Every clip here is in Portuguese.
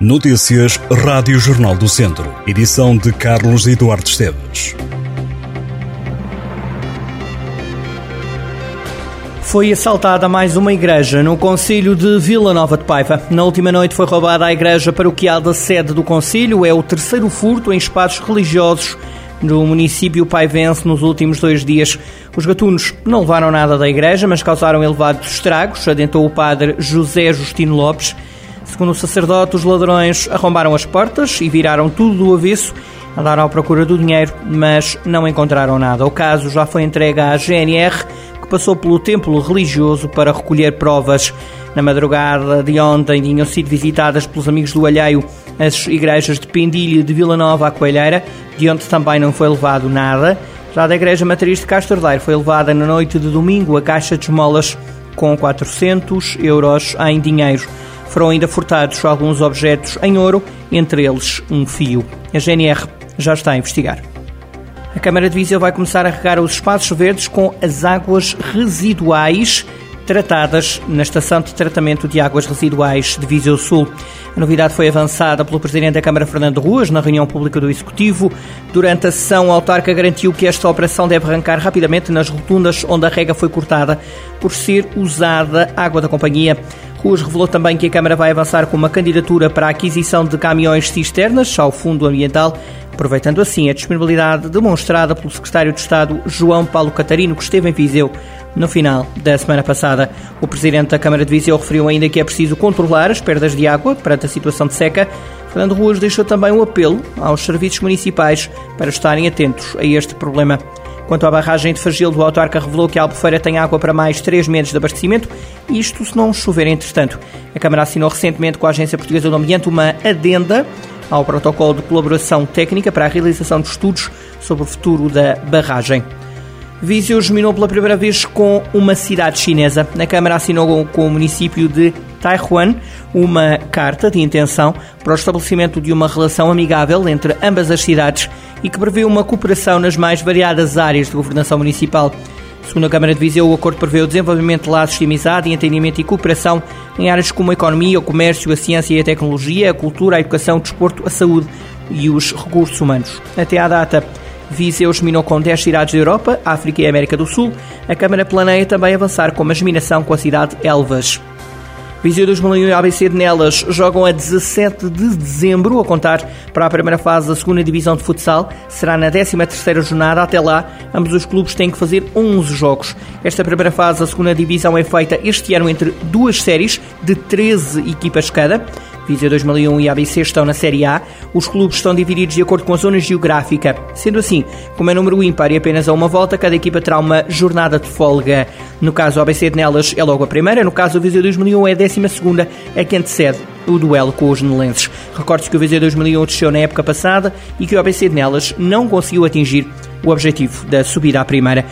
Notícias Rádio Jornal do Centro. Edição de Carlos Eduardo Esteves. Foi assaltada mais uma igreja no Concílio de Vila Nova de Paiva. Na última noite foi roubada a igreja paroquial da sede do Concílio. É o terceiro furto em espaços religiosos no município paivense nos últimos dois dias. Os gatunos não levaram nada da igreja, mas causaram elevados estragos, adentrou o padre José Justino Lopes. Segundo o sacerdote, os ladrões arrombaram as portas e viraram tudo do avesso. Andaram à procura do dinheiro, mas não encontraram nada. O caso já foi entregue à GNR, que passou pelo templo religioso para recolher provas. Na madrugada de ontem tinham sido visitadas pelos amigos do alheio as igrejas de Pendilha de Vila Nova à Coelheira, de onde também não foi levado nada. Já da Igreja Matriz de Castordeiro foi levada na noite de domingo a caixa de esmolas com 400 euros em dinheiro. Foram ainda furtados alguns objetos em ouro, entre eles um fio. A GNR já está a investigar. A Câmara de Viseu vai começar a regar os espaços verdes com as águas residuais tratadas na Estação de Tratamento de Águas Residuais de Viseu Sul. A novidade foi avançada pelo Presidente da Câmara, Fernando Ruas, na reunião pública do Executivo. Durante a sessão, o autarca garantiu que esta operação deve arrancar rapidamente nas rotundas onde a rega foi cortada por ser usada água da companhia. Ruas revelou também que a Câmara vai avançar com uma candidatura para a aquisição de caminhões cisternas ao Fundo Ambiental, aproveitando assim a disponibilidade demonstrada pelo Secretário de Estado João Paulo Catarino, que esteve em Viseu no final da semana passada. O Presidente da Câmara de Viseu referiu ainda que é preciso controlar as perdas de água perante a situação de seca. Fernando Ruas deixou também um apelo aos serviços municipais para estarem atentos a este problema. Quanto à barragem de Fagil, o autarca revelou que a Albufeira tem água para mais três meses de abastecimento, isto se não chover entretanto. A Câmara assinou recentemente com a Agência Portuguesa do Ambiente uma adenda ao protocolo de colaboração técnica para a realização de estudos sobre o futuro da barragem. Viseu germinou pela primeira vez com uma cidade chinesa. A Câmara assinou com o município de Taiwan uma carta de intenção para o estabelecimento de uma relação amigável entre ambas as cidades e que prevê uma cooperação nas mais variadas áreas de governação municipal. Segundo a Câmara de Viseu, o acordo prevê o desenvolvimento de laços de amizade, entendimento e cooperação em áreas como a economia, o comércio, a ciência e a tecnologia, a cultura, a educação, o desporto, a saúde e os recursos humanos. Até à data, Viseu examinou com 10 cidades da Europa, África e América do Sul. A Câmara planeia também avançar com uma geminação com a cidade Elvas. Viseu 2001 e ABC de Nelas jogam a 17 de dezembro, a contar para a primeira fase da segunda divisão de futsal. Será na 13ª jornada. Até lá, ambos os clubes têm que fazer 11 jogos. Esta primeira fase da segunda divisão é feita este ano entre duas séries de 13 equipas cada. Viseu 2001 e ABC estão na Série A. Os clubes estão divididos de acordo com a zona geográfica. Sendo assim, como é número ímpar e apenas a uma volta, cada equipa terá uma jornada de folga. No caso do ABC de Nelas é logo a primeira, no caso do Viseu 2001 é a décima segunda, é que antecede o duelo com os nelenses. Recorde-se que o Viseu 2001 desceu na época passada e que o ABC de Nelas não conseguiu atingir o objetivo da subida à primeira.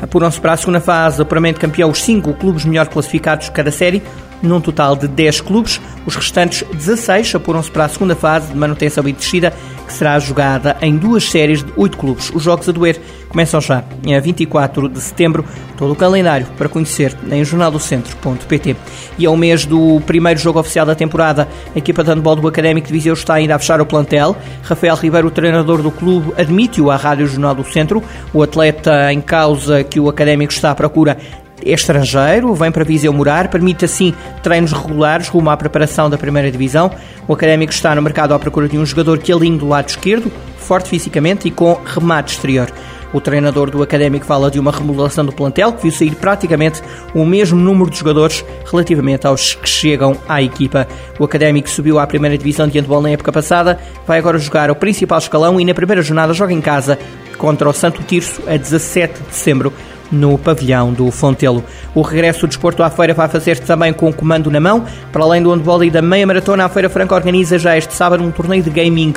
Apuram-se para a segunda fase, apuramento campeão, os cinco clubes melhor classificados de cada série, num total de 10 clubes. Os restantes 16 apuram-se para a segunda fase de manutenção e descida, que será jogada em duas séries de 8 clubes. Os jogos a doer começam já em 24 de setembro. Todo o calendário para conhecer em jornaldocentro.pt. E ao mês do primeiro jogo oficial da temporada, a equipa de handball do Académico de Viseu está ainda a fechar o plantel. Rafael Ribeiro, o treinador do clube, admite-o à Rádio Jornal do Centro. O atleta em causa que o Académico está à procura é estrangeiro, vem para Viseu morar, permite assim treinos regulares rumo à preparação da primeira divisão. O Académico está no mercado à procura de um jogador que alinhe do lado esquerdo, forte fisicamente e com remate exterior. O treinador do Académico fala de uma remodelação do plantel que viu sair praticamente o mesmo número de jogadores relativamente aos que chegam à equipa. O Académico subiu à primeira divisão de handball na época passada, vai agora jogar o principal escalão e na primeira jornada joga em casa contra o Santo Tirso a 17 de dezembro no pavilhão do Fontelo. O regresso do desporto à feira vai fazer-se também com o comando na mão. Para além do handball e da meia maratona, a Feira Franca organiza já este sábado um torneio de gaming.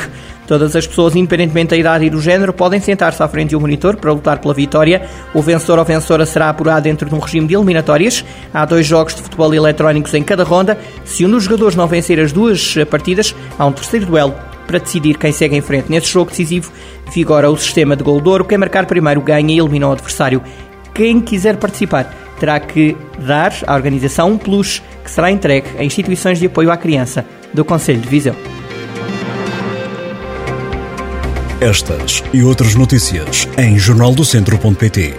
Todas as pessoas, independentemente da idade e do género, podem sentar-se à frente de um monitor para lutar pela vitória. O vencedor ou vencedora será apurado dentro de um regime de eliminatórias. Há dois jogos de futebol eletrónicos em cada ronda. Se um dos jogadores não vencer as duas partidas, há um terceiro duelo para decidir quem segue em frente. Nesse jogo decisivo, vigora o sistema de gol de ouro. Quem marcar primeiro ganha e elimina o adversário quem quiser participar terá que dar à organização um plus que será entregue a instituições de apoio à criança do Conselho de Viseu. Estas e outras notícias em jornaldocentro.pt.